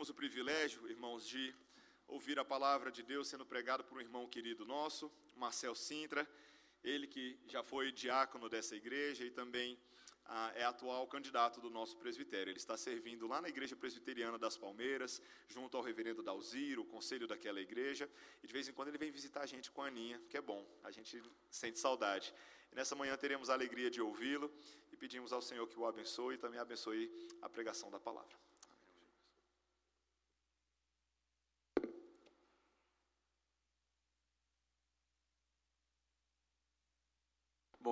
Temos o privilégio, irmãos, de ouvir a palavra de Deus sendo pregado por um irmão querido nosso, Marcel Sintra, ele que já foi diácono dessa igreja e também ah, é atual candidato do nosso presbitério. Ele está servindo lá na Igreja Presbiteriana das Palmeiras, junto ao reverendo Dalziro, o conselho daquela igreja, e de vez em quando ele vem visitar a gente com a Aninha, que é bom, a gente sente saudade. E nessa manhã teremos a alegria de ouvi-lo e pedimos ao Senhor que o abençoe e também abençoe a pregação da palavra.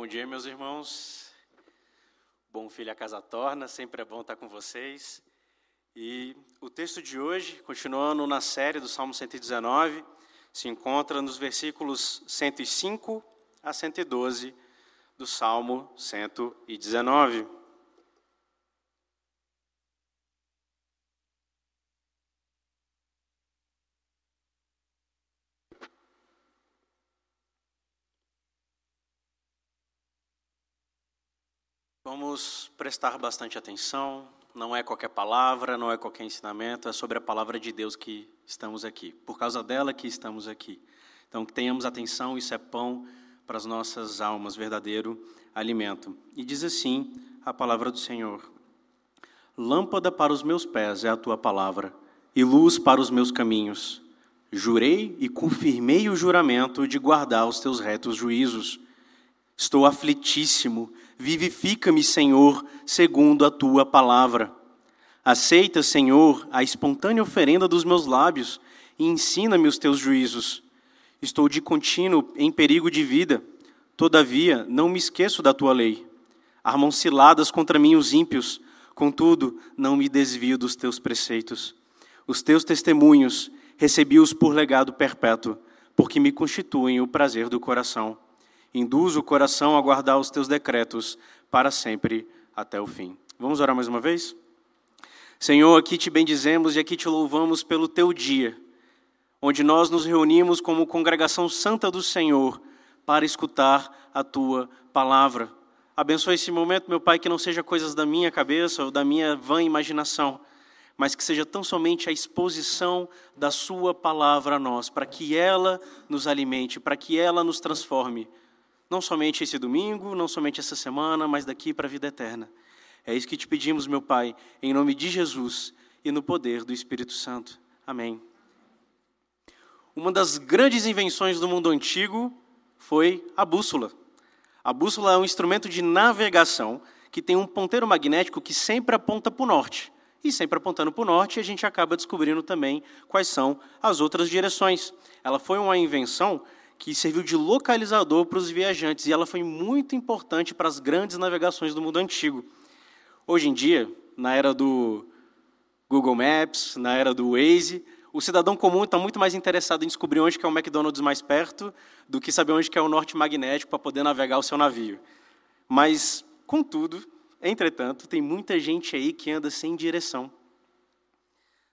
Bom dia, meus irmãos. Bom filho a casa torna, sempre é bom estar com vocês. E o texto de hoje, continuando na série do Salmo 119, se encontra nos versículos 105 a 112 do Salmo 119. Vamos prestar bastante atenção. Não é qualquer palavra, não é qualquer ensinamento, é sobre a palavra de Deus que estamos aqui. Por causa dela que estamos aqui. Então, que tenhamos atenção, isso é pão para as nossas almas, verdadeiro alimento. E diz assim a palavra do Senhor: Lâmpada para os meus pés é a tua palavra, e luz para os meus caminhos. Jurei e confirmei o juramento de guardar os teus retos juízos. Estou aflitíssimo Vivifica-me, Senhor, segundo a tua palavra. Aceita, Senhor, a espontânea oferenda dos meus lábios e ensina-me os teus juízos. Estou de contínuo em perigo de vida, todavia não me esqueço da tua lei. Armam ciladas contra mim os ímpios, contudo não me desvio dos teus preceitos. Os teus testemunhos recebi-os por legado perpétuo, porque me constituem o prazer do coração. Induz o coração a guardar os teus decretos para sempre até o fim. Vamos orar mais uma vez? Senhor, aqui te bendizemos e aqui te louvamos pelo teu dia, onde nós nos reunimos como congregação santa do Senhor para escutar a tua palavra. Abençoe esse momento, meu Pai, que não seja coisas da minha cabeça ou da minha vã imaginação, mas que seja tão somente a exposição da Sua palavra a nós, para que ela nos alimente, para que ela nos transforme não somente esse domingo, não somente essa semana, mas daqui para a vida eterna. É isso que te pedimos, meu Pai, em nome de Jesus e no poder do Espírito Santo. Amém. Uma das grandes invenções do mundo antigo foi a bússola. A bússola é um instrumento de navegação que tem um ponteiro magnético que sempre aponta para o norte. E sempre apontando para o norte, a gente acaba descobrindo também quais são as outras direções. Ela foi uma invenção que serviu de localizador para os viajantes e ela foi muito importante para as grandes navegações do mundo antigo. Hoje em dia, na era do Google Maps, na era do Waze, o cidadão comum está muito mais interessado em descobrir onde é o McDonald's mais perto do que saber onde é o norte magnético para poder navegar o seu navio. Mas, contudo, entretanto, tem muita gente aí que anda sem direção.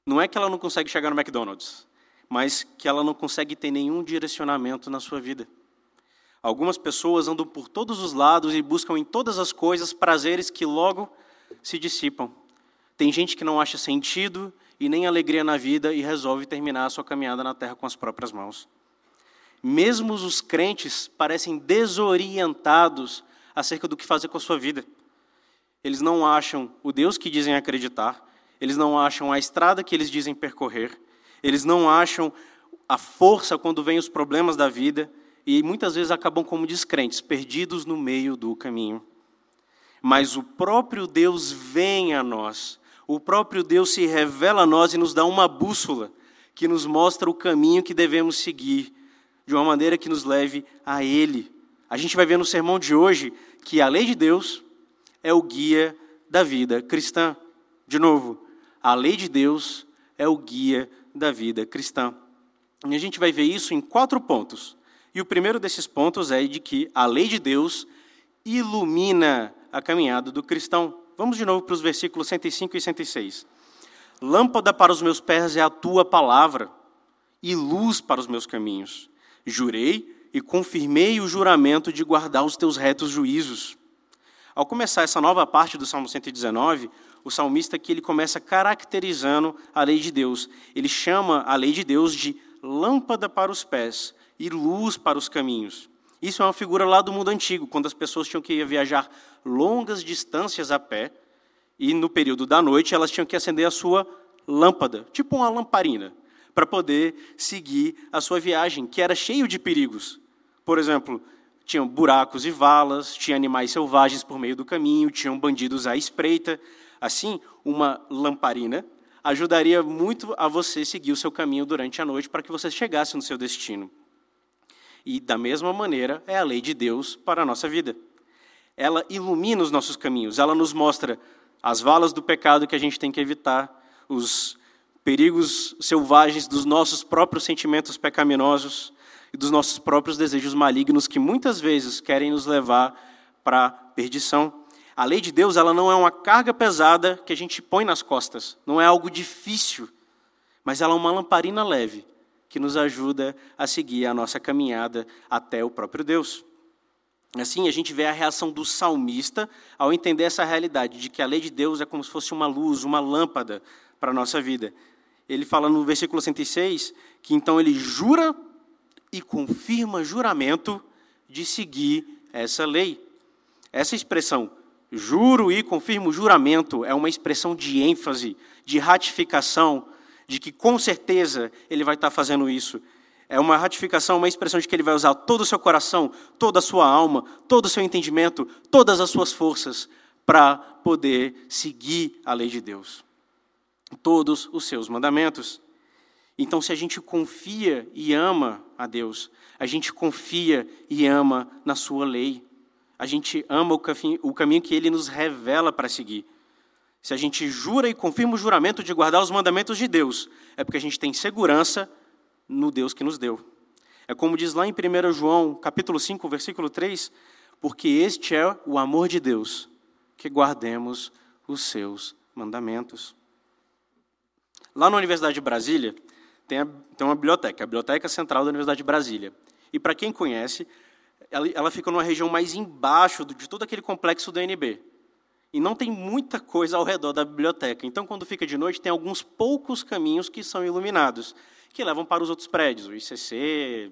Não é que ela não consegue chegar no McDonald's, mas que ela não consegue ter nenhum direcionamento na sua vida. Algumas pessoas andam por todos os lados e buscam em todas as coisas prazeres que logo se dissipam. Tem gente que não acha sentido e nem alegria na vida e resolve terminar a sua caminhada na terra com as próprias mãos. Mesmo os crentes parecem desorientados acerca do que fazer com a sua vida. Eles não acham o Deus que dizem acreditar, eles não acham a estrada que eles dizem percorrer, eles não acham a força quando vêm os problemas da vida e muitas vezes acabam como descrentes, perdidos no meio do caminho. Mas o próprio Deus vem a nós, o próprio Deus se revela a nós e nos dá uma bússola que nos mostra o caminho que devemos seguir, de uma maneira que nos leve a Ele. A gente vai ver no sermão de hoje que a lei de Deus é o guia da vida cristã. De novo, a lei de Deus é o guia da vida cristã. E a gente vai ver isso em quatro pontos. E o primeiro desses pontos é de que a lei de Deus ilumina a caminhada do cristão. Vamos de novo para os versículos 105 e 106. Lâmpada para os meus pés é a tua palavra, e luz para os meus caminhos. Jurei e confirmei o juramento de guardar os teus retos juízos. Ao começar essa nova parte do Salmo 119, o salmista aqui ele começa caracterizando a lei de Deus. Ele chama a lei de Deus de lâmpada para os pés e luz para os caminhos. Isso é uma figura lá do mundo antigo, quando as pessoas tinham que viajar longas distâncias a pé e no período da noite elas tinham que acender a sua lâmpada, tipo uma lamparina, para poder seguir a sua viagem, que era cheio de perigos. Por exemplo, tinham buracos e valas, tinha animais selvagens por meio do caminho, tinham bandidos à espreita. Assim, uma lamparina ajudaria muito a você seguir o seu caminho durante a noite para que você chegasse no seu destino. E, da mesma maneira, é a lei de Deus para a nossa vida. Ela ilumina os nossos caminhos, ela nos mostra as valas do pecado que a gente tem que evitar, os perigos selvagens dos nossos próprios sentimentos pecaminosos e dos nossos próprios desejos malignos que muitas vezes querem nos levar para a perdição. A lei de Deus ela não é uma carga pesada que a gente põe nas costas, não é algo difícil, mas ela é uma lamparina leve que nos ajuda a seguir a nossa caminhada até o próprio Deus. Assim, a gente vê a reação do salmista ao entender essa realidade de que a lei de Deus é como se fosse uma luz, uma lâmpada para a nossa vida. Ele fala no versículo 106 que então ele jura e confirma juramento de seguir essa lei. Essa expressão, juro e confirmo juramento, é uma expressão de ênfase, de ratificação, de que com certeza ele vai estar fazendo isso. É uma ratificação, uma expressão de que ele vai usar todo o seu coração, toda a sua alma, todo o seu entendimento, todas as suas forças para poder seguir a lei de Deus. Todos os seus mandamentos. Então, se a gente confia e ama a Deus, a gente confia e ama na Sua lei, a gente ama o caminho que Ele nos revela para seguir. Se a gente jura e confirma o juramento de guardar os mandamentos de Deus, é porque a gente tem segurança no Deus que nos deu. É como diz lá em 1 João, capítulo 5, versículo 3, porque este é o amor de Deus, que guardemos os seus mandamentos. Lá na Universidade de Brasília, tem, a, tem uma biblioteca, a Biblioteca Central da Universidade de Brasília. E para quem conhece, ela, ela, fica numa região mais embaixo de todo aquele complexo do UNB e não tem muita coisa ao redor da biblioteca. Então, quando fica de noite, tem alguns poucos caminhos que são iluminados, que levam para os outros prédios, o ICC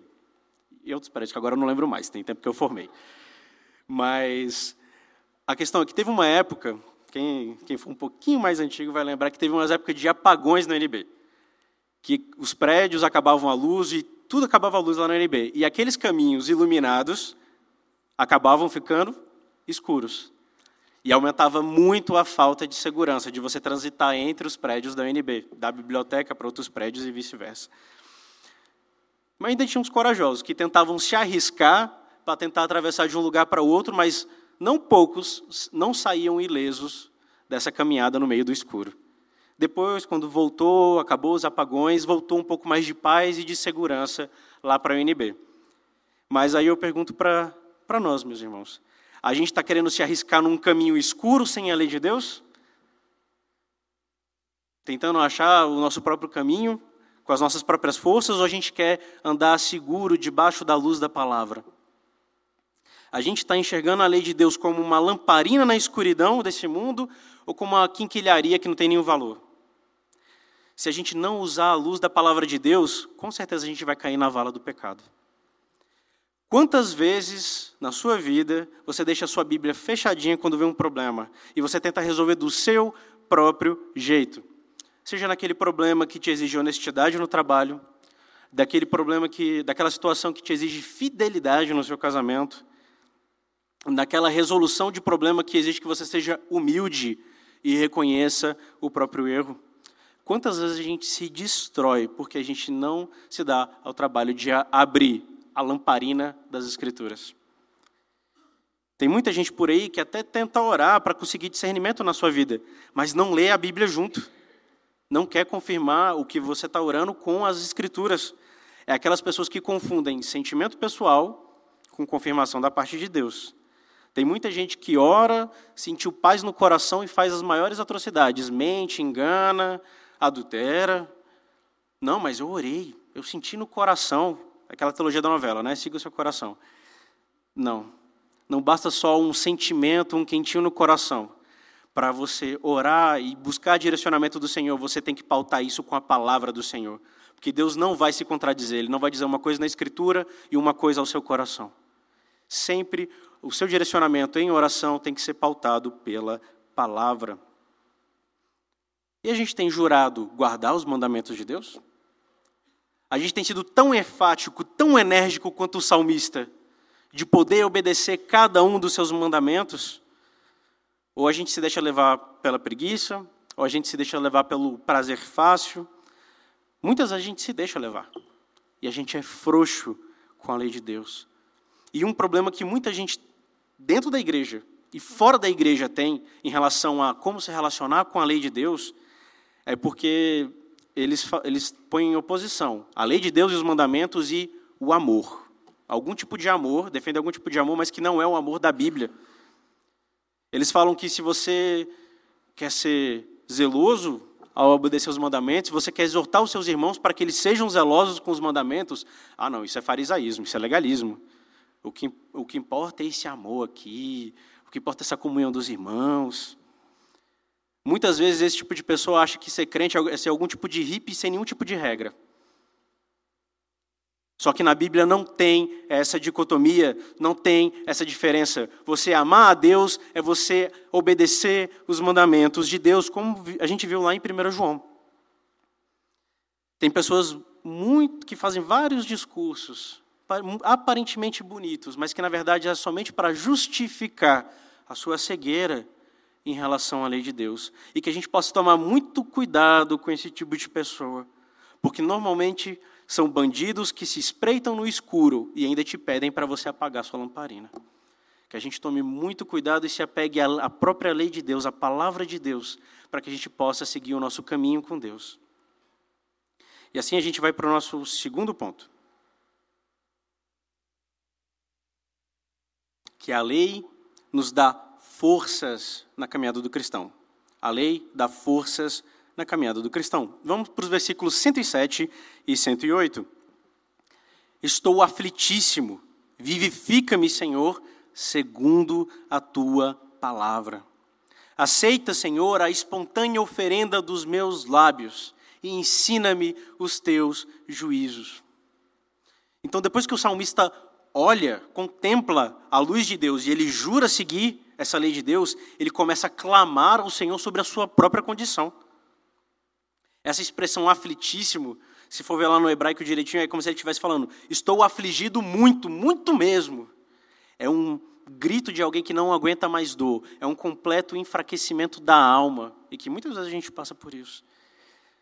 e outros prédios, que agora eu não lembro mais, tem tempo que eu formei. Mas a questão é que teve uma época, quem, quem for um pouquinho mais antigo vai lembrar que teve umas épocas de apagões no NB, que os prédios acabavam a luz e tudo acabava a luz lá no NB. E aqueles caminhos iluminados acabavam ficando escuros. E aumentava muito a falta de segurança de você transitar entre os prédios da UNB, da biblioteca para outros prédios e vice-versa. Mas ainda tinha uns corajosos que tentavam se arriscar para tentar atravessar de um lugar para outro, mas não poucos não saíam ilesos dessa caminhada no meio do escuro. Depois, quando voltou, acabou os apagões, voltou um pouco mais de paz e de segurança lá para a UNB. Mas aí eu pergunto para nós, meus irmãos, a gente está querendo se arriscar num caminho escuro sem a lei de Deus? Tentando achar o nosso próprio caminho com as nossas próprias forças ou a gente quer andar seguro debaixo da luz da palavra? A gente está enxergando a lei de Deus como uma lamparina na escuridão desse mundo ou como uma quinquilharia que não tem nenhum valor? Se a gente não usar a luz da palavra de Deus, com certeza a gente vai cair na vala do pecado. Quantas vezes na sua vida você deixa a sua Bíblia fechadinha quando vê um problema e você tenta resolver do seu próprio jeito? Seja naquele problema que te exige honestidade no trabalho, daquele problema que, daquela situação que te exige fidelidade no seu casamento, daquela resolução de problema que exige que você seja humilde e reconheça o próprio erro. Quantas vezes a gente se destrói porque a gente não se dá ao trabalho de abrir a lamparina das Escrituras. Tem muita gente por aí que até tenta orar para conseguir discernimento na sua vida, mas não lê a Bíblia junto. Não quer confirmar o que você está orando com as Escrituras. É aquelas pessoas que confundem sentimento pessoal com confirmação da parte de Deus. Tem muita gente que ora, sentiu paz no coração e faz as maiores atrocidades. Mente, engana, adultera. Não, mas eu orei, eu senti no coração. Aquela teologia da novela, né? Siga o seu coração. Não. Não basta só um sentimento, um quentinho no coração. para você orar e buscar direcionamento do Senhor, você tem que pautar isso com a palavra do Senhor. Porque Deus não vai se contradizer, Ele não vai dizer uma coisa na Escritura e uma coisa ao seu coração. Sempre o seu direcionamento em oração tem que ser pautado pela palavra. E a gente tem jurado guardar os mandamentos de Deus? A gente tem sido tão enfático, tão enérgico quanto o salmista, de poder obedecer cada um dos seus mandamentos? Ou a gente se deixa levar pela preguiça, ou a gente se deixa levar pelo prazer fácil. Muitas a gente se deixa levar. E a gente é frouxo com a lei de Deus. E um problema que muita gente dentro da igreja e fora da igreja tem em relação a como se relacionar com a lei de Deus é porque eles, eles põem em oposição a lei de Deus e os mandamentos e o amor. Algum tipo de amor, defende algum tipo de amor, mas que não é o amor da Bíblia. Eles falam que se você quer ser zeloso ao obedecer os mandamentos, você quer exortar os seus irmãos para que eles sejam zelosos com os mandamentos, ah, não, isso é farisaísmo, isso é legalismo. O que, o que importa é esse amor aqui, o que importa é essa comunhão dos irmãos. Muitas vezes esse tipo de pessoa acha que ser crente é ser algum tipo de hippie sem nenhum tipo de regra. Só que na Bíblia não tem essa dicotomia, não tem essa diferença. Você amar a Deus é você obedecer os mandamentos de Deus, como a gente viu lá em 1 João. Tem pessoas muito que fazem vários discursos aparentemente bonitos, mas que na verdade é somente para justificar a sua cegueira em relação à lei de Deus. E que a gente possa tomar muito cuidado com esse tipo de pessoa, porque normalmente são bandidos que se espreitam no escuro e ainda te pedem para você apagar sua lamparina. Que a gente tome muito cuidado e se apegue à própria lei de Deus, à palavra de Deus, para que a gente possa seguir o nosso caminho com Deus. E assim a gente vai para o nosso segundo ponto. Que a lei nos dá forças na caminhada do cristão. A lei dá forças na caminhada do cristão. Vamos para os versículos 107 e 108. Estou aflitíssimo, vivifica-me, Senhor, segundo a tua palavra. Aceita, Senhor, a espontânea oferenda dos meus lábios e ensina-me os teus juízos. Então, depois que o salmista olha, contempla a luz de Deus e ele jura seguir essa lei de Deus, ele começa a clamar ao Senhor sobre a sua própria condição. Essa expressão aflitíssimo, se for ver lá no hebraico direitinho, é como se ele estivesse falando: Estou afligido muito, muito mesmo. É um grito de alguém que não aguenta mais dor. É um completo enfraquecimento da alma. E que muitas vezes a gente passa por isso.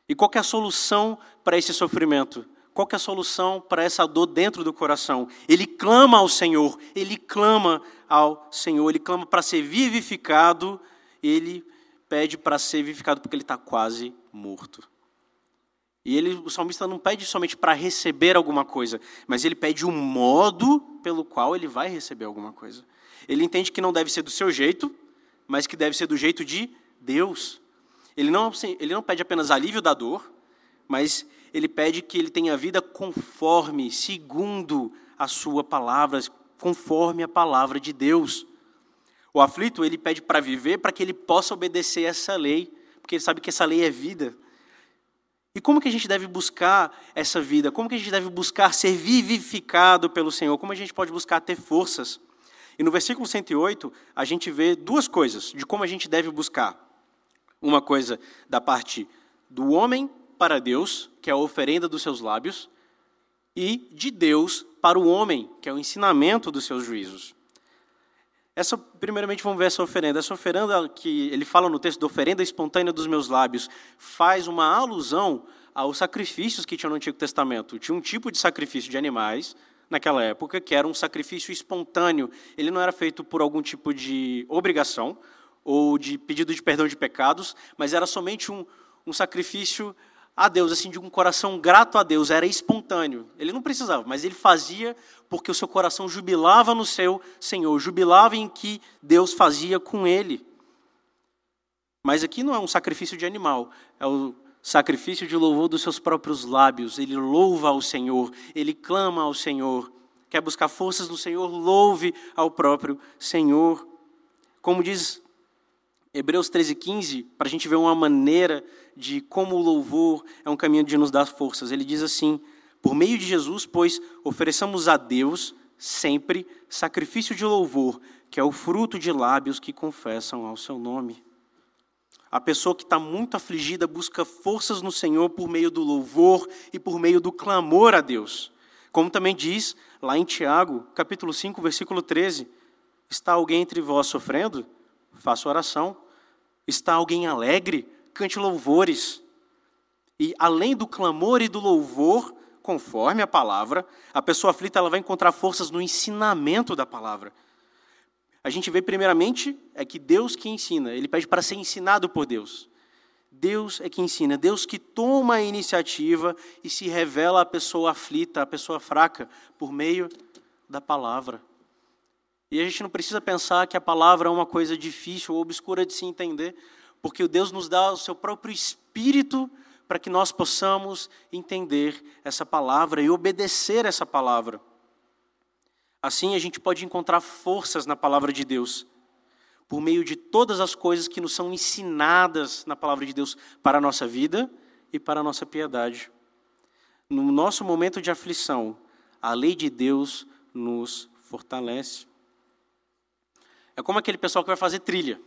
E qual é a solução para esse sofrimento? Qual é a solução para essa dor dentro do coração? Ele clama ao Senhor, ele clama ao Senhor, ele clama para ser vivificado, ele pede para ser vivificado porque ele está quase morto. E ele, o salmista não pede somente para receber alguma coisa, mas ele pede o modo pelo qual ele vai receber alguma coisa. Ele entende que não deve ser do seu jeito, mas que deve ser do jeito de Deus. Ele não, ele não pede apenas alívio da dor, mas ele pede que ele tenha vida conforme, segundo a sua palavra, conforme a palavra de Deus. O aflito, ele pede para viver para que ele possa obedecer essa lei, porque ele sabe que essa lei é vida. E como que a gente deve buscar essa vida? Como que a gente deve buscar ser vivificado pelo Senhor? Como a gente pode buscar ter forças? E no versículo 108, a gente vê duas coisas de como a gente deve buscar. Uma coisa da parte do homem para Deus, que é a oferenda dos seus lábios, e de Deus para o homem, que é o ensinamento dos seus juízos. Essa, primeiramente, vamos ver essa oferenda. Essa oferenda que ele fala no texto da oferenda espontânea dos meus lábios faz uma alusão aos sacrifícios que tinha no Antigo Testamento. Tinha um tipo de sacrifício de animais naquela época que era um sacrifício espontâneo. Ele não era feito por algum tipo de obrigação ou de pedido de perdão de pecados, mas era somente um, um sacrifício a Deus, assim, de um coração grato a Deus, era espontâneo. Ele não precisava, mas ele fazia porque o seu coração jubilava no seu Senhor, jubilava em que Deus fazia com ele. Mas aqui não é um sacrifício de animal, é o sacrifício de louvor dos seus próprios lábios. Ele louva ao Senhor, ele clama ao Senhor. Quer buscar forças no Senhor? Louve ao próprio Senhor. Como diz Hebreus 13, 15, para a gente ver uma maneira de como o louvor é um caminho de nos dar forças. Ele diz assim: Por meio de Jesus, pois, ofereçamos a Deus sempre sacrifício de louvor, que é o fruto de lábios que confessam ao seu nome. A pessoa que está muito afligida busca forças no Senhor por meio do louvor e por meio do clamor a Deus. Como também diz lá em Tiago, capítulo 5, versículo 13: Está alguém entre vós sofrendo? Faça oração. Está alguém alegre? Cante louvores. E além do clamor e do louvor, conforme a palavra, a pessoa aflita ela vai encontrar forças no ensinamento da palavra. A gente vê primeiramente é que Deus que ensina, ele pede para ser ensinado por Deus. Deus é que ensina, Deus que toma a iniciativa e se revela à pessoa aflita, à pessoa fraca, por meio da palavra. E a gente não precisa pensar que a palavra é uma coisa difícil ou obscura de se entender, porque Deus nos dá o seu próprio espírito para que nós possamos entender essa palavra e obedecer essa palavra. Assim, a gente pode encontrar forças na palavra de Deus, por meio de todas as coisas que nos são ensinadas na palavra de Deus para a nossa vida e para a nossa piedade. No nosso momento de aflição, a lei de Deus nos fortalece. É como aquele pessoal que vai fazer trilha.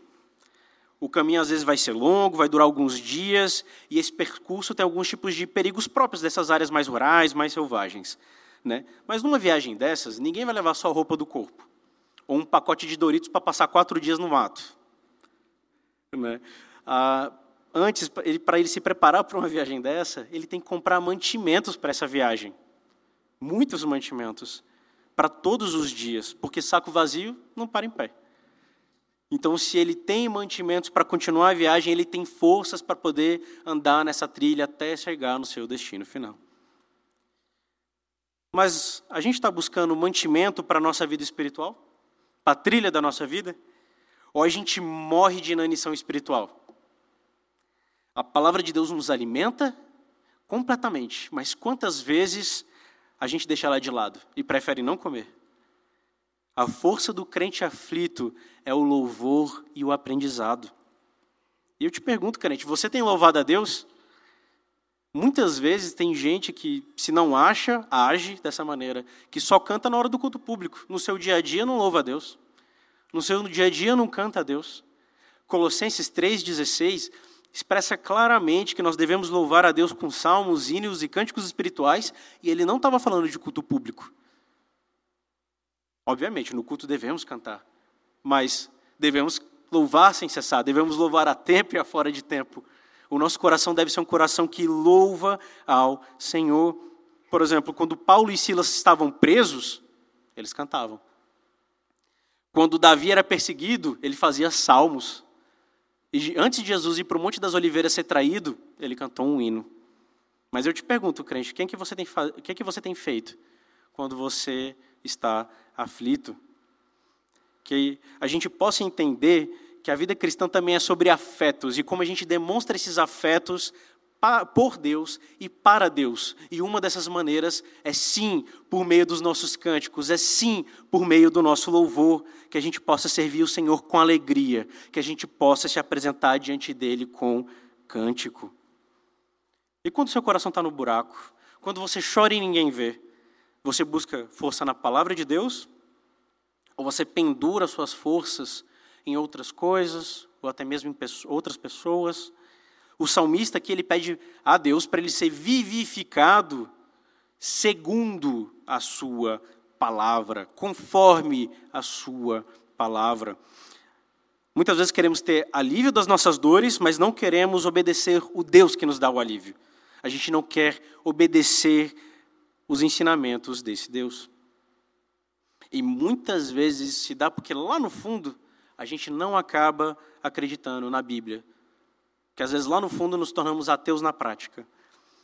O caminho às vezes vai ser longo, vai durar alguns dias, e esse percurso tem alguns tipos de perigos próprios dessas áreas mais rurais, mais selvagens. Né? Mas numa viagem dessas, ninguém vai levar só a roupa do corpo. Ou um pacote de Doritos para passar quatro dias no mato. Né? Ah, antes, para ele, ele se preparar para uma viagem dessa, ele tem que comprar mantimentos para essa viagem. Muitos mantimentos. Para todos os dias. Porque saco vazio não para em pé. Então, se ele tem mantimentos para continuar a viagem, ele tem forças para poder andar nessa trilha até chegar no seu destino final. Mas a gente está buscando mantimento para a nossa vida espiritual? Para a trilha da nossa vida? Ou a gente morre de inanição espiritual? A palavra de Deus nos alimenta completamente, mas quantas vezes a gente deixa ela de lado e prefere não comer? A força do crente aflito é o louvor e o aprendizado. E eu te pergunto, crente, você tem louvado a Deus? Muitas vezes tem gente que, se não acha, age dessa maneira, que só canta na hora do culto público. No seu dia a dia não louva a Deus. No seu dia a dia não canta a Deus. Colossenses 3,16 expressa claramente que nós devemos louvar a Deus com salmos, hinos e cânticos espirituais, e ele não estava falando de culto público. Obviamente, no culto devemos cantar, mas devemos louvar sem cessar, devemos louvar a tempo e a fora de tempo. O nosso coração deve ser um coração que louva ao Senhor. Por exemplo, quando Paulo e Silas estavam presos, eles cantavam. Quando Davi era perseguido, ele fazia salmos. E antes de Jesus ir para o Monte das Oliveiras ser traído, ele cantou um hino. Mas eu te pergunto, crente, o que, é que, você tem, que, é que você tem feito quando você está aflito? Que a gente possa entender que a vida cristã também é sobre afetos e como a gente demonstra esses afetos por Deus e para Deus. E uma dessas maneiras é sim por meio dos nossos cânticos, é sim por meio do nosso louvor, que a gente possa servir o Senhor com alegria, que a gente possa se apresentar diante dele com cântico. E quando seu coração está no buraco, quando você chora e ninguém vê, você busca força na palavra de Deus? Ou você pendura suas forças em outras coisas, ou até mesmo em outras pessoas. O salmista aqui ele pede a Deus para ele ser vivificado segundo a sua palavra, conforme a sua palavra. Muitas vezes queremos ter alívio das nossas dores, mas não queremos obedecer o Deus que nos dá o alívio. A gente não quer obedecer os ensinamentos desse Deus. E muitas vezes se dá porque lá no fundo a gente não acaba acreditando na Bíblia. Que às vezes lá no fundo nos tornamos ateus na prática.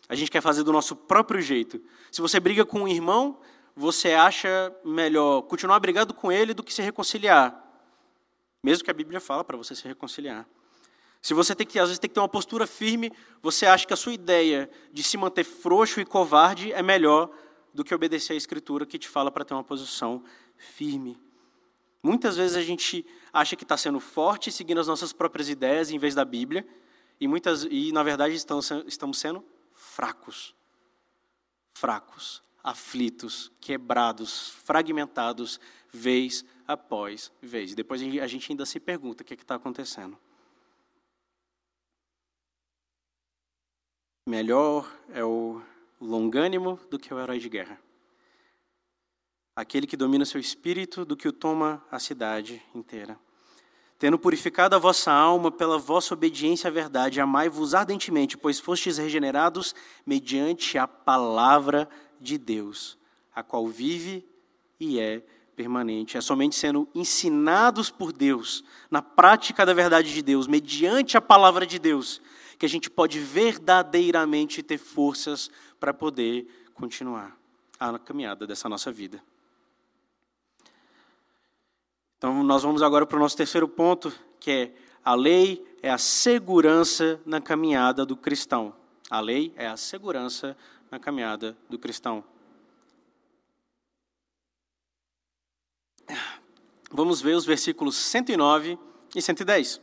A gente quer fazer do nosso próprio jeito. Se você briga com um irmão, você acha melhor continuar brigando com ele do que se reconciliar. Mesmo que a Bíblia fala para você se reconciliar. Se você tem que, às vezes, tem que ter uma postura firme, você acha que a sua ideia de se manter frouxo e covarde é melhor do que obedecer à Escritura que te fala para ter uma posição firme. Muitas vezes a gente acha que está sendo forte, seguindo as nossas próprias ideias em vez da Bíblia, e, muitas, e na verdade estamos, estamos sendo fracos. Fracos, aflitos, quebrados, fragmentados, vez após vez. Depois a gente ainda se pergunta o que é está acontecendo. Melhor é o longânimo do que o herói de guerra aquele que domina seu espírito do que o toma a cidade inteira. Tendo purificado a vossa alma pela vossa obediência à verdade, amai-vos ardentemente, pois fostes regenerados mediante a palavra de Deus, a qual vive e é permanente. É somente sendo ensinados por Deus, na prática da verdade de Deus, mediante a palavra de Deus, que a gente pode verdadeiramente ter forças para poder continuar a caminhada dessa nossa vida. Então, nós vamos agora para o nosso terceiro ponto, que é a lei é a segurança na caminhada do cristão. A lei é a segurança na caminhada do cristão. Vamos ver os versículos 109 e 110.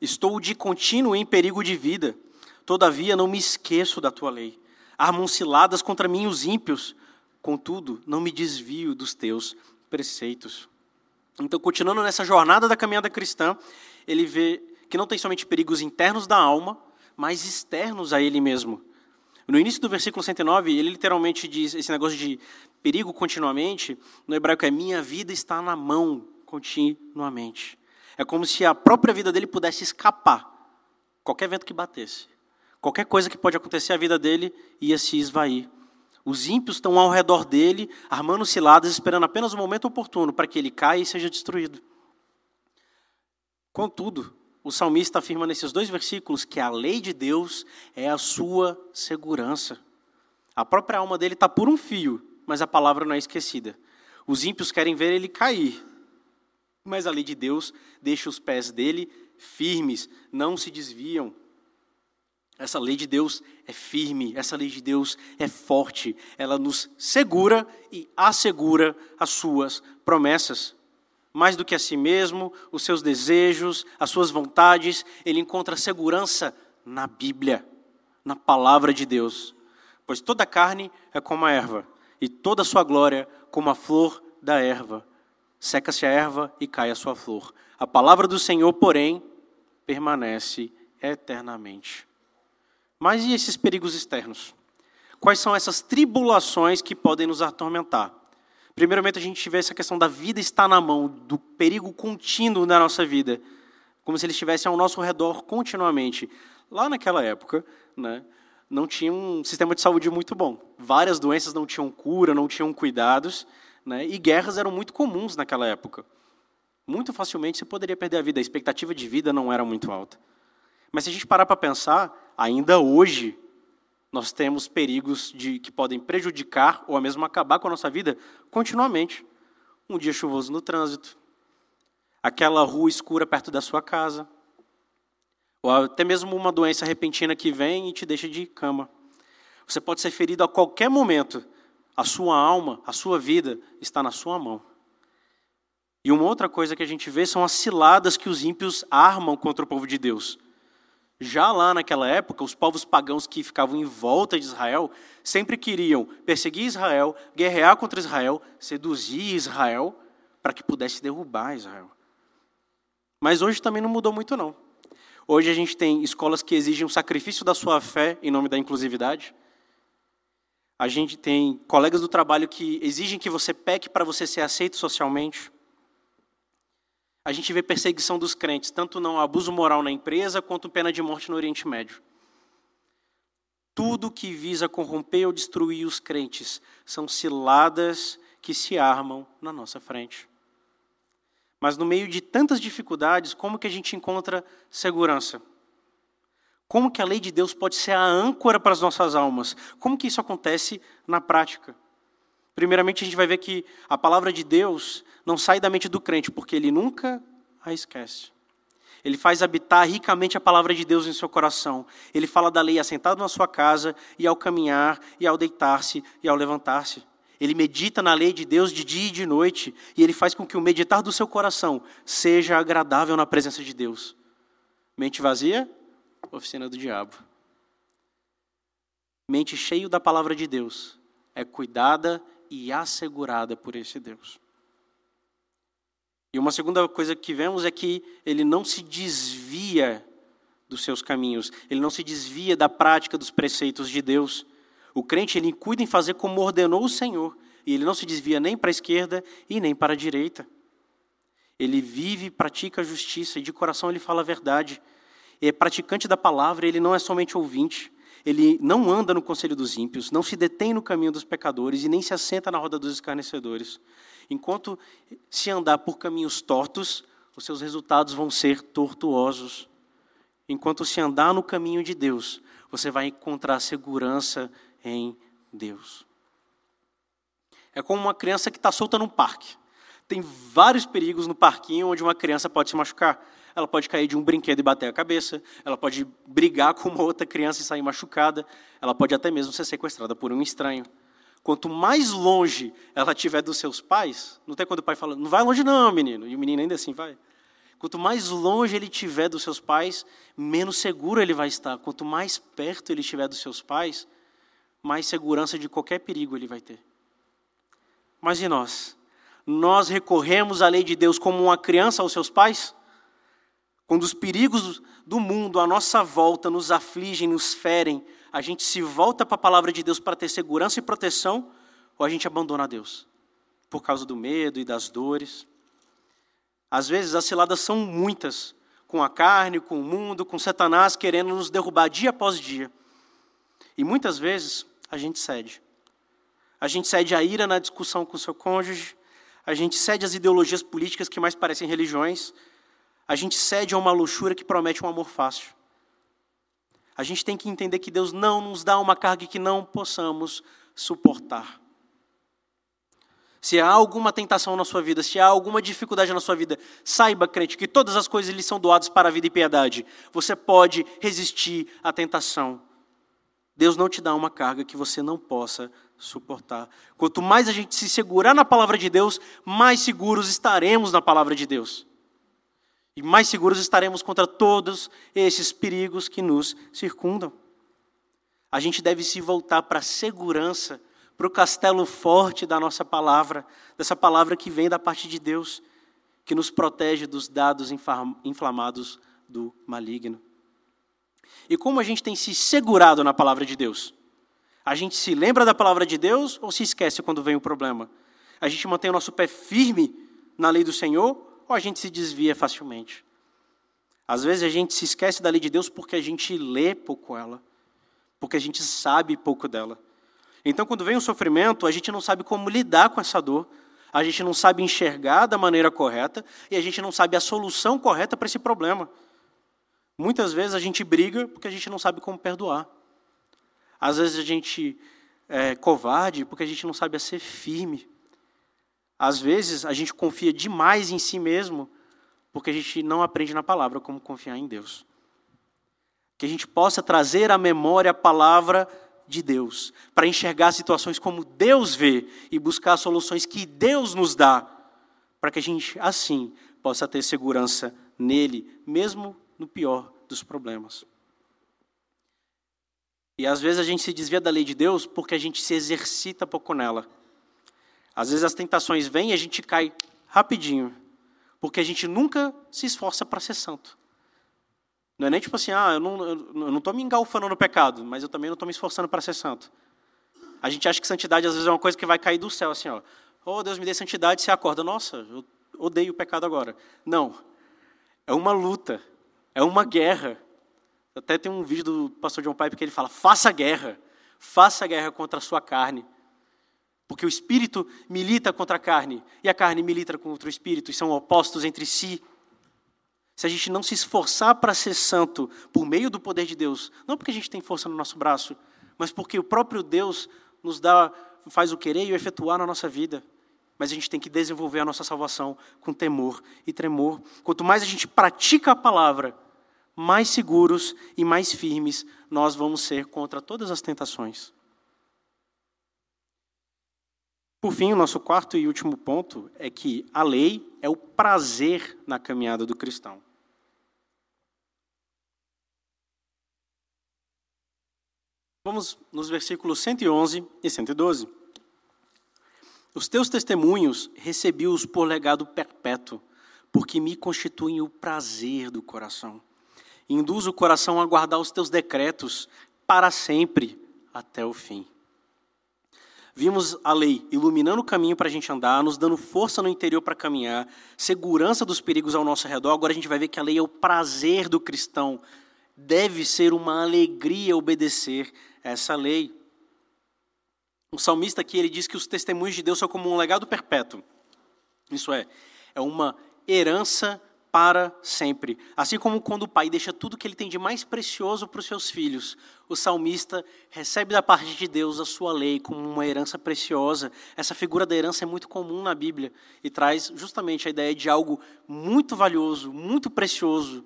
Estou de contínuo em perigo de vida, todavia não me esqueço da tua lei. Armam ciladas contra mim os ímpios, contudo não me desvio dos teus preceitos. Então, continuando nessa jornada da caminhada cristã, ele vê que não tem somente perigos internos da alma, mas externos a ele mesmo. No início do versículo 109, ele literalmente diz esse negócio de perigo continuamente, no hebraico é minha vida está na mão continuamente. É como se a própria vida dele pudesse escapar. Qualquer vento que batesse, qualquer coisa que pode acontecer, a vida dele ia se esvair. Os ímpios estão ao redor dele, armando ciladas, esperando apenas o momento oportuno para que ele caia e seja destruído. Contudo, o salmista afirma nesses dois versículos que a lei de Deus é a sua segurança. A própria alma dele está por um fio, mas a palavra não é esquecida. Os ímpios querem ver ele cair, mas a lei de Deus deixa os pés dele firmes, não se desviam. Essa lei de Deus é firme, essa lei de Deus é forte, ela nos segura e assegura as suas promessas. Mais do que a si mesmo, os seus desejos, as suas vontades, ele encontra segurança na Bíblia, na palavra de Deus. Pois toda carne é como a erva, e toda a sua glória como a flor da erva. Seca-se a erva e cai a sua flor. A palavra do Senhor, porém, permanece eternamente. Mas e esses perigos externos? Quais são essas tribulações que podem nos atormentar? Primeiramente, a gente vê essa questão da vida estar na mão, do perigo contínuo da nossa vida, como se ele estivesse ao nosso redor continuamente. Lá naquela época, né, não tinha um sistema de saúde muito bom. Várias doenças não tinham cura, não tinham cuidados, né, e guerras eram muito comuns naquela época. Muito facilmente você poderia perder a vida, a expectativa de vida não era muito alta. Mas se a gente parar para pensar, ainda hoje nós temos perigos de, que podem prejudicar ou mesmo acabar com a nossa vida continuamente. Um dia chuvoso no trânsito, aquela rua escura perto da sua casa, ou até mesmo uma doença repentina que vem e te deixa de cama. Você pode ser ferido a qualquer momento. A sua alma, a sua vida está na sua mão. E uma outra coisa que a gente vê são as ciladas que os ímpios armam contra o povo de Deus. Já lá naquela época, os povos pagãos que ficavam em volta de Israel sempre queriam perseguir Israel, guerrear contra Israel, seduzir Israel para que pudesse derrubar Israel. Mas hoje também não mudou muito não. Hoje a gente tem escolas que exigem o sacrifício da sua fé em nome da inclusividade. A gente tem colegas do trabalho que exigem que você peque para você ser aceito socialmente a gente vê perseguição dos crentes, tanto no abuso moral na empresa, quanto pena de morte no Oriente Médio. Tudo que visa corromper ou destruir os crentes são ciladas que se armam na nossa frente. Mas no meio de tantas dificuldades, como que a gente encontra segurança? Como que a lei de Deus pode ser a âncora para as nossas almas? Como que isso acontece na prática? Primeiramente, a gente vai ver que a palavra de Deus não sai da mente do crente, porque ele nunca a esquece. Ele faz habitar ricamente a palavra de Deus em seu coração. Ele fala da lei assentado na sua casa, e ao caminhar, e ao deitar-se, e ao levantar-se. Ele medita na lei de Deus de dia e de noite, e ele faz com que o meditar do seu coração seja agradável na presença de Deus. Mente vazia, oficina do diabo. Mente cheia da palavra de Deus é cuidada e assegurada por esse Deus. E uma segunda coisa que vemos é que ele não se desvia dos seus caminhos, ele não se desvia da prática dos preceitos de Deus. O crente ele cuida em fazer como ordenou o Senhor, e ele não se desvia nem para a esquerda e nem para a direita. Ele vive e pratica a justiça, e de coração ele fala a verdade. É praticante da palavra, ele não é somente ouvinte. Ele não anda no conselho dos ímpios, não se detém no caminho dos pecadores e nem se assenta na roda dos escarnecedores. Enquanto se andar por caminhos tortos, os seus resultados vão ser tortuosos. Enquanto se andar no caminho de Deus, você vai encontrar segurança em Deus. É como uma criança que está solta num parque. Tem vários perigos no parquinho onde uma criança pode se machucar. Ela pode cair de um brinquedo e bater a cabeça, ela pode brigar com uma outra criança e sair machucada, ela pode até mesmo ser sequestrada por um estranho. Quanto mais longe ela estiver dos seus pais, não tem quando o pai fala, não vai longe não, menino, e o menino ainda assim vai. Quanto mais longe ele estiver dos seus pais, menos seguro ele vai estar. Quanto mais perto ele estiver dos seus pais, mais segurança de qualquer perigo ele vai ter. Mas e nós? Nós recorremos à lei de Deus como uma criança aos seus pais? Quando os perigos do mundo à nossa volta nos afligem, nos ferem, a gente se volta para a palavra de Deus para ter segurança e proteção, ou a gente abandona Deus por causa do medo e das dores? Às vezes as ciladas são muitas, com a carne, com o mundo, com Satanás querendo nos derrubar dia após dia. E muitas vezes a gente cede. A gente cede à ira na discussão com o seu cônjuge, a gente cede às ideologias políticas que mais parecem religiões, a gente cede a uma luxúria que promete um amor fácil. A gente tem que entender que Deus não nos dá uma carga que não possamos suportar. Se há alguma tentação na sua vida, se há alguma dificuldade na sua vida, saiba, crente, que todas as coisas lhe são doadas para a vida e piedade. Você pode resistir à tentação. Deus não te dá uma carga que você não possa suportar. Quanto mais a gente se segurar na palavra de Deus, mais seguros estaremos na palavra de Deus. E mais seguros estaremos contra todos esses perigos que nos circundam. A gente deve se voltar para a segurança, para o castelo forte da nossa palavra, dessa palavra que vem da parte de Deus, que nos protege dos dados inflamados do maligno. E como a gente tem se segurado na palavra de Deus? A gente se lembra da palavra de Deus ou se esquece quando vem o problema? A gente mantém o nosso pé firme na lei do Senhor ou a gente se desvia facilmente? Às vezes a gente se esquece da lei de Deus porque a gente lê pouco ela, porque a gente sabe pouco dela. Então, quando vem o sofrimento, a gente não sabe como lidar com essa dor, a gente não sabe enxergar da maneira correta e a gente não sabe a solução correta para esse problema. Muitas vezes a gente briga porque a gente não sabe como perdoar. Às vezes a gente é covarde porque a gente não sabe ser firme. Às vezes a gente confia demais em si mesmo porque a gente não aprende na palavra como confiar em Deus. Que a gente possa trazer à memória a palavra de Deus, para enxergar situações como Deus vê e buscar soluções que Deus nos dá, para que a gente assim possa ter segurança nele, mesmo no pior dos problemas. E às vezes a gente se desvia da lei de Deus porque a gente se exercita pouco nela. Às vezes as tentações vêm e a gente cai rapidinho, porque a gente nunca se esforça para ser santo. Não é nem tipo assim, ah, eu não estou me engalfando no pecado, mas eu também não estou me esforçando para ser santo. A gente acha que santidade às vezes é uma coisa que vai cair do céu, assim, ó. Oh, Deus me dê santidade, você acorda, nossa, eu odeio o pecado agora. Não. É uma luta. É uma guerra. Até tem um vídeo do pastor John Pipe que ele fala: faça guerra, faça guerra contra a sua carne. Porque o espírito milita contra a carne e a carne milita contra o espírito e são opostos entre si. Se a gente não se esforçar para ser santo por meio do poder de Deus, não porque a gente tem força no nosso braço, mas porque o próprio Deus nos dá, faz o querer e o efetuar na nossa vida. Mas a gente tem que desenvolver a nossa salvação com temor e tremor. Quanto mais a gente pratica a palavra, mais seguros e mais firmes nós vamos ser contra todas as tentações. Por fim, o nosso quarto e último ponto é que a lei é o prazer na caminhada do cristão. Vamos nos versículos 111 e 112. Os teus testemunhos recebi-os por legado perpétuo, porque me constituem o prazer do coração. Induz o coração a guardar os teus decretos para sempre, até o fim. Vimos a lei iluminando o caminho para a gente andar, nos dando força no interior para caminhar, segurança dos perigos ao nosso redor. Agora a gente vai ver que a lei é o prazer do cristão. Deve ser uma alegria obedecer essa lei. O salmista aqui ele diz que os testemunhos de Deus são como um legado perpétuo. Isso é, é uma herança para sempre. Assim como quando o pai deixa tudo que ele tem de mais precioso para os seus filhos, o salmista recebe da parte de Deus a sua lei como uma herança preciosa. Essa figura da herança é muito comum na Bíblia e traz justamente a ideia de algo muito valioso, muito precioso,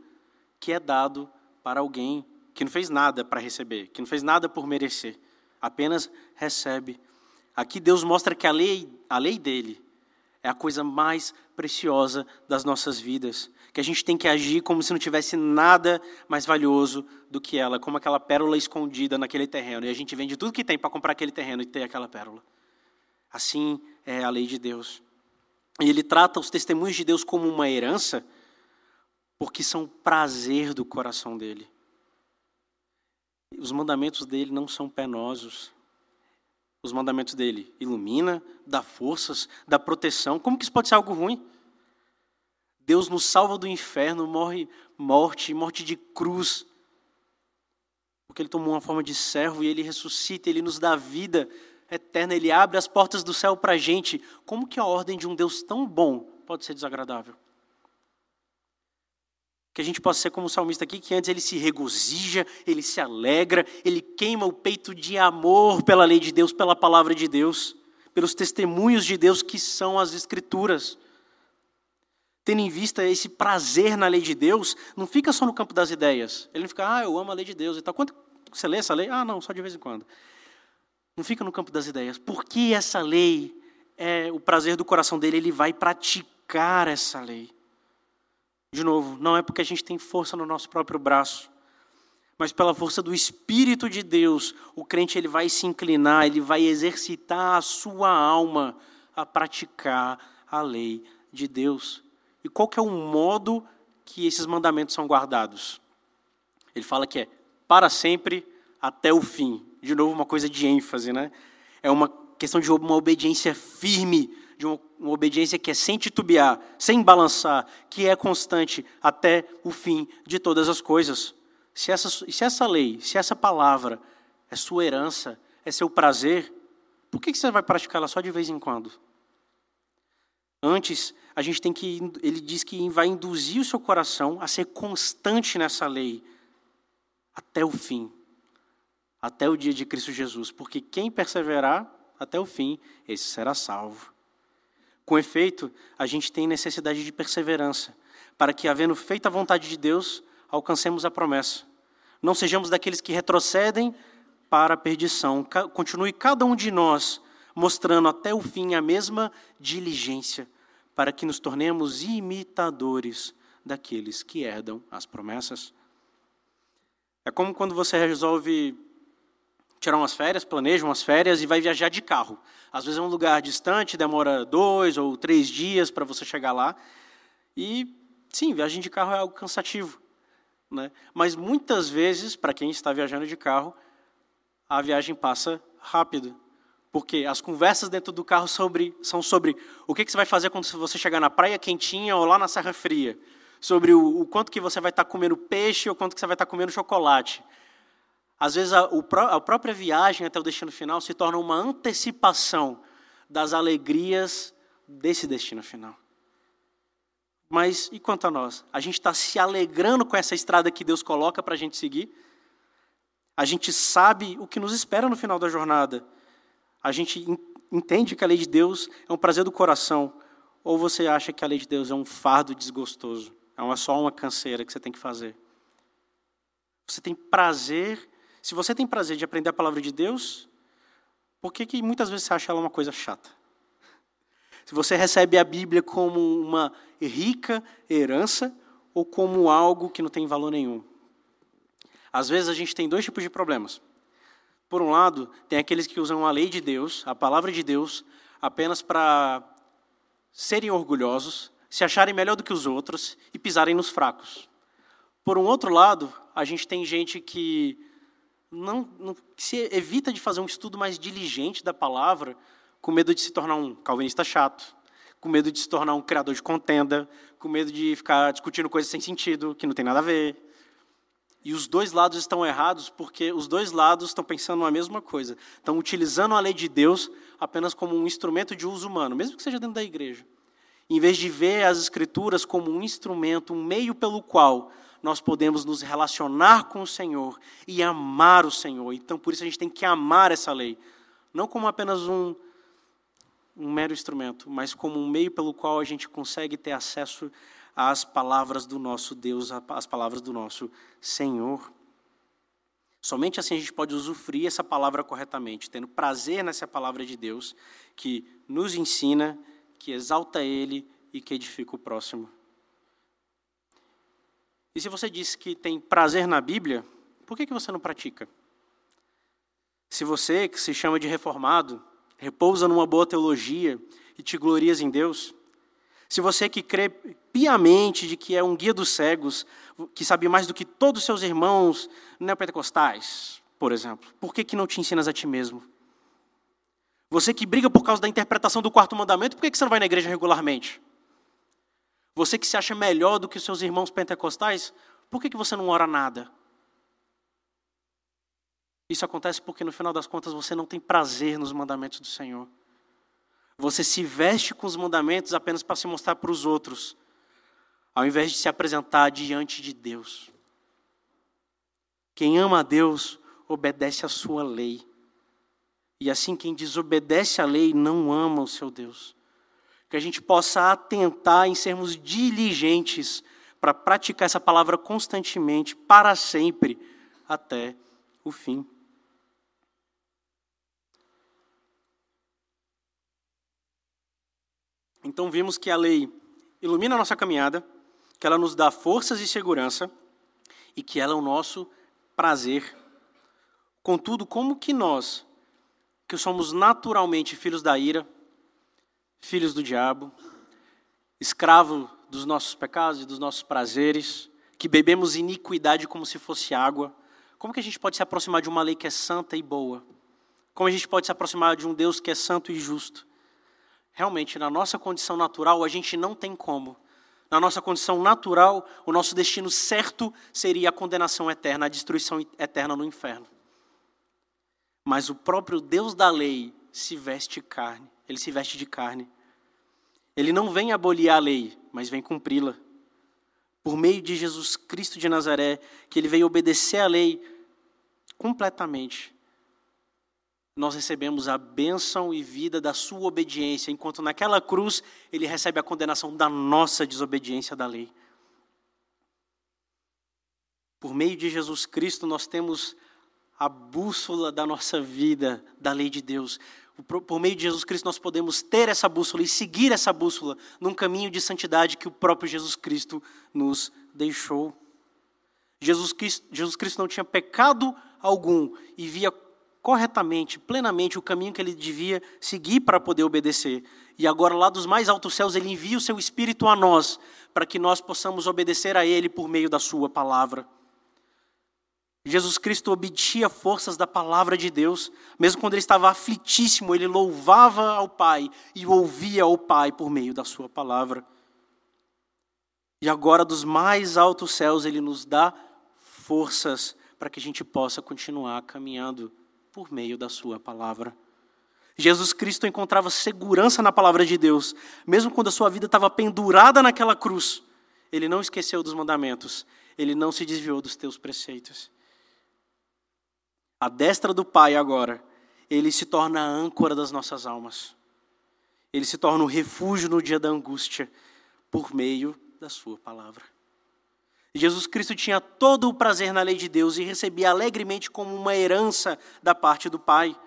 que é dado para alguém que não fez nada para receber, que não fez nada por merecer, apenas recebe. Aqui Deus mostra que a lei, a lei dele é a coisa mais preciosa das nossas vidas, que a gente tem que agir como se não tivesse nada mais valioso do que ela, como aquela pérola escondida naquele terreno, e a gente vende tudo que tem para comprar aquele terreno e ter aquela pérola. Assim é a lei de Deus. E ele trata os testemunhos de Deus como uma herança, porque são prazer do coração dele. Os mandamentos dele não são penosos. Os mandamentos dele ilumina, dá forças, dá proteção. Como que isso pode ser algo ruim? Deus nos salva do inferno, morre morte, morte de cruz. Porque ele tomou uma forma de servo e ele ressuscita, ele nos dá vida eterna, ele abre as portas do céu para a gente. Como que a ordem de um Deus tão bom pode ser desagradável? Que a gente possa ser como o salmista aqui, que antes ele se regozija, ele se alegra, ele queima o peito de amor pela lei de Deus, pela palavra de Deus, pelos testemunhos de Deus que são as Escrituras. Tendo em vista esse prazer na lei de Deus, não fica só no campo das ideias. Ele não fica, ah, eu amo a lei de Deus e tal. Quando você lê essa lei? Ah, não, só de vez em quando. Não fica no campo das ideias. Porque essa lei é o prazer do coração dele, ele vai praticar essa lei. De novo, não é porque a gente tem força no nosso próprio braço, mas pela força do Espírito de Deus, o crente ele vai se inclinar, ele vai exercitar a sua alma a praticar a lei de Deus. E qual que é o modo que esses mandamentos são guardados? Ele fala que é para sempre até o fim. De novo, uma coisa de ênfase, né? É uma questão de uma obediência firme de uma, obediência que é sem titubear, sem balançar, que é constante até o fim de todas as coisas. Se essa, se essa lei, se essa palavra é sua herança, é seu prazer, por que você vai praticá-la só de vez em quando? Antes, a gente tem que. Ele diz que vai induzir o seu coração a ser constante nessa lei até o fim, até o dia de Cristo Jesus, porque quem perseverar até o fim, esse será salvo. Com efeito, a gente tem necessidade de perseverança, para que, havendo feito a vontade de Deus, alcancemos a promessa. Não sejamos daqueles que retrocedem para a perdição. Continue cada um de nós mostrando até o fim a mesma diligência, para que nos tornemos imitadores daqueles que herdam as promessas. É como quando você resolve tirar umas férias, planeja umas férias e vai viajar de carro. Às vezes é um lugar distante, demora dois ou três dias para você chegar lá. E, sim, viagem de carro é algo cansativo. Né? Mas muitas vezes, para quem está viajando de carro, a viagem passa rápido. Porque as conversas dentro do carro sobre, são sobre o que, que você vai fazer quando você chegar na praia quentinha ou lá na Serra Fria. Sobre o, o quanto que você vai estar comendo peixe ou quanto que você vai estar comendo chocolate às vezes, a, a própria viagem até o destino final se torna uma antecipação das alegrias desse destino final. Mas e quanto a nós? A gente está se alegrando com essa estrada que Deus coloca para a gente seguir? A gente sabe o que nos espera no final da jornada? A gente entende que a lei de Deus é um prazer do coração? Ou você acha que a lei de Deus é um fardo desgostoso? É só uma canseira que você tem que fazer? Você tem prazer se você tem prazer de aprender a palavra de Deus, por que, que muitas vezes você acha ela uma coisa chata? Se você recebe a Bíblia como uma rica herança ou como algo que não tem valor nenhum. Às vezes a gente tem dois tipos de problemas. Por um lado, tem aqueles que usam a lei de Deus, a palavra de Deus, apenas para serem orgulhosos, se acharem melhor do que os outros e pisarem nos fracos. Por um outro lado, a gente tem gente que não, não se evita de fazer um estudo mais diligente da palavra, com medo de se tornar um calvinista chato, com medo de se tornar um criador de contenda, com medo de ficar discutindo coisas sem sentido, que não tem nada a ver. E os dois lados estão errados porque os dois lados estão pensando a mesma coisa. Estão utilizando a lei de Deus apenas como um instrumento de uso humano, mesmo que seja dentro da igreja. Em vez de ver as Escrituras como um instrumento, um meio pelo qual nós podemos nos relacionar com o Senhor e amar o Senhor. Então, por isso a gente tem que amar essa lei. Não como apenas um, um mero instrumento, mas como um meio pelo qual a gente consegue ter acesso às palavras do nosso Deus, às palavras do nosso Senhor. Somente assim a gente pode usufruir essa palavra corretamente, tendo prazer nessa palavra de Deus, que nos ensina, que exalta Ele e que edifica o próximo. E se você diz que tem prazer na Bíblia, por que, que você não pratica? Se você, que se chama de reformado, repousa numa boa teologia e te glorias em Deus, se você que crê piamente de que é um guia dos cegos, que sabe mais do que todos os seus irmãos neopentecostais, por exemplo, por que, que não te ensinas a ti mesmo? Você que briga por causa da interpretação do quarto mandamento, por que, que você não vai na igreja regularmente? Você que se acha melhor do que os seus irmãos pentecostais, por que, que você não ora nada? Isso acontece porque no final das contas você não tem prazer nos mandamentos do Senhor. Você se veste com os mandamentos apenas para se mostrar para os outros, ao invés de se apresentar diante de Deus. Quem ama a Deus obedece à sua lei. E assim quem desobedece à lei não ama o seu Deus que a gente possa atentar em sermos diligentes para praticar essa palavra constantemente, para sempre, até o fim. Então vimos que a lei ilumina a nossa caminhada, que ela nos dá forças e segurança e que ela é o nosso prazer. Contudo, como que nós, que somos naturalmente filhos da ira, filhos do diabo, escravo dos nossos pecados e dos nossos prazeres, que bebemos iniquidade como se fosse água. Como que a gente pode se aproximar de uma lei que é santa e boa? Como a gente pode se aproximar de um Deus que é santo e justo? Realmente, na nossa condição natural, a gente não tem como. Na nossa condição natural, o nosso destino certo seria a condenação eterna, a destruição eterna no inferno. Mas o próprio Deus da lei se veste carne ele se veste de carne. Ele não vem abolir a lei, mas vem cumpri-la. Por meio de Jesus Cristo de Nazaré, que ele veio obedecer a lei completamente. Nós recebemos a bênção e vida da sua obediência, enquanto naquela cruz ele recebe a condenação da nossa desobediência da lei. Por meio de Jesus Cristo, nós temos a bússola da nossa vida, da lei de Deus. Por meio de Jesus Cristo, nós podemos ter essa bússola e seguir essa bússola num caminho de santidade que o próprio Jesus Cristo nos deixou. Jesus Cristo, Jesus Cristo não tinha pecado algum e via corretamente, plenamente o caminho que ele devia seguir para poder obedecer. E agora, lá dos mais altos céus, ele envia o seu Espírito a nós, para que nós possamos obedecer a ele por meio da sua palavra. Jesus Cristo obedia forças da palavra de Deus, mesmo quando ele estava aflitíssimo, ele louvava ao Pai e ouvia ao Pai por meio da sua palavra. E agora, dos mais altos céus, ele nos dá forças para que a gente possa continuar caminhando por meio da sua palavra. Jesus Cristo encontrava segurança na palavra de Deus, mesmo quando a sua vida estava pendurada naquela cruz. Ele não esqueceu dos mandamentos, ele não se desviou dos teus preceitos a destra do Pai agora, ele se torna a âncora das nossas almas. Ele se torna o refúgio no dia da angústia, por meio da Sua palavra. Jesus Cristo tinha todo o prazer na lei de Deus e recebia alegremente como uma herança da parte do Pai.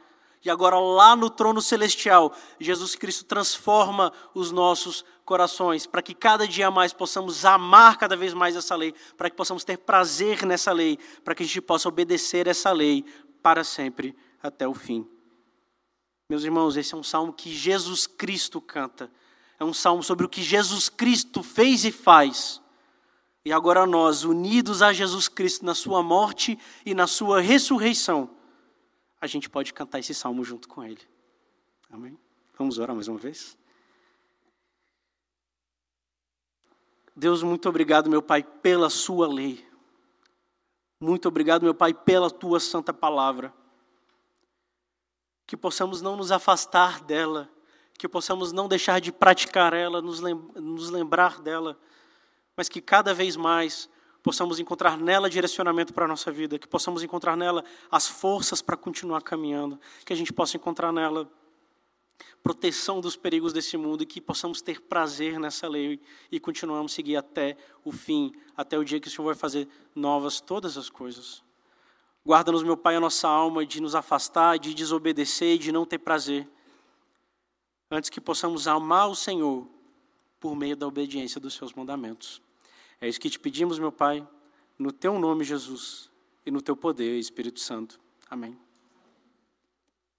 E agora, lá no trono celestial, Jesus Cristo transforma os nossos corações, para que cada dia mais possamos amar cada vez mais essa lei, para que possamos ter prazer nessa lei, para que a gente possa obedecer essa lei para sempre, até o fim. Meus irmãos, esse é um salmo que Jesus Cristo canta. É um salmo sobre o que Jesus Cristo fez e faz. E agora nós, unidos a Jesus Cristo na sua morte e na sua ressurreição, a gente pode cantar esse salmo junto com Ele. Amém? Vamos orar mais uma vez? Deus, muito obrigado, meu Pai, pela Sua lei. Muito obrigado, meu Pai, pela Tua santa palavra. Que possamos não nos afastar dela, que possamos não deixar de praticar ela, nos lembrar dela, mas que cada vez mais possamos encontrar nela direcionamento para a nossa vida, que possamos encontrar nela as forças para continuar caminhando, que a gente possa encontrar nela proteção dos perigos desse mundo e que possamos ter prazer nessa lei e continuarmos a seguir até o fim, até o dia que o Senhor vai fazer novas todas as coisas. Guarda-nos, meu Pai, a nossa alma de nos afastar, de desobedecer e de não ter prazer, antes que possamos amar o Senhor por meio da obediência dos seus mandamentos. É isso que te pedimos, meu Pai, no teu nome, Jesus, e no teu poder, Espírito Santo. Amém.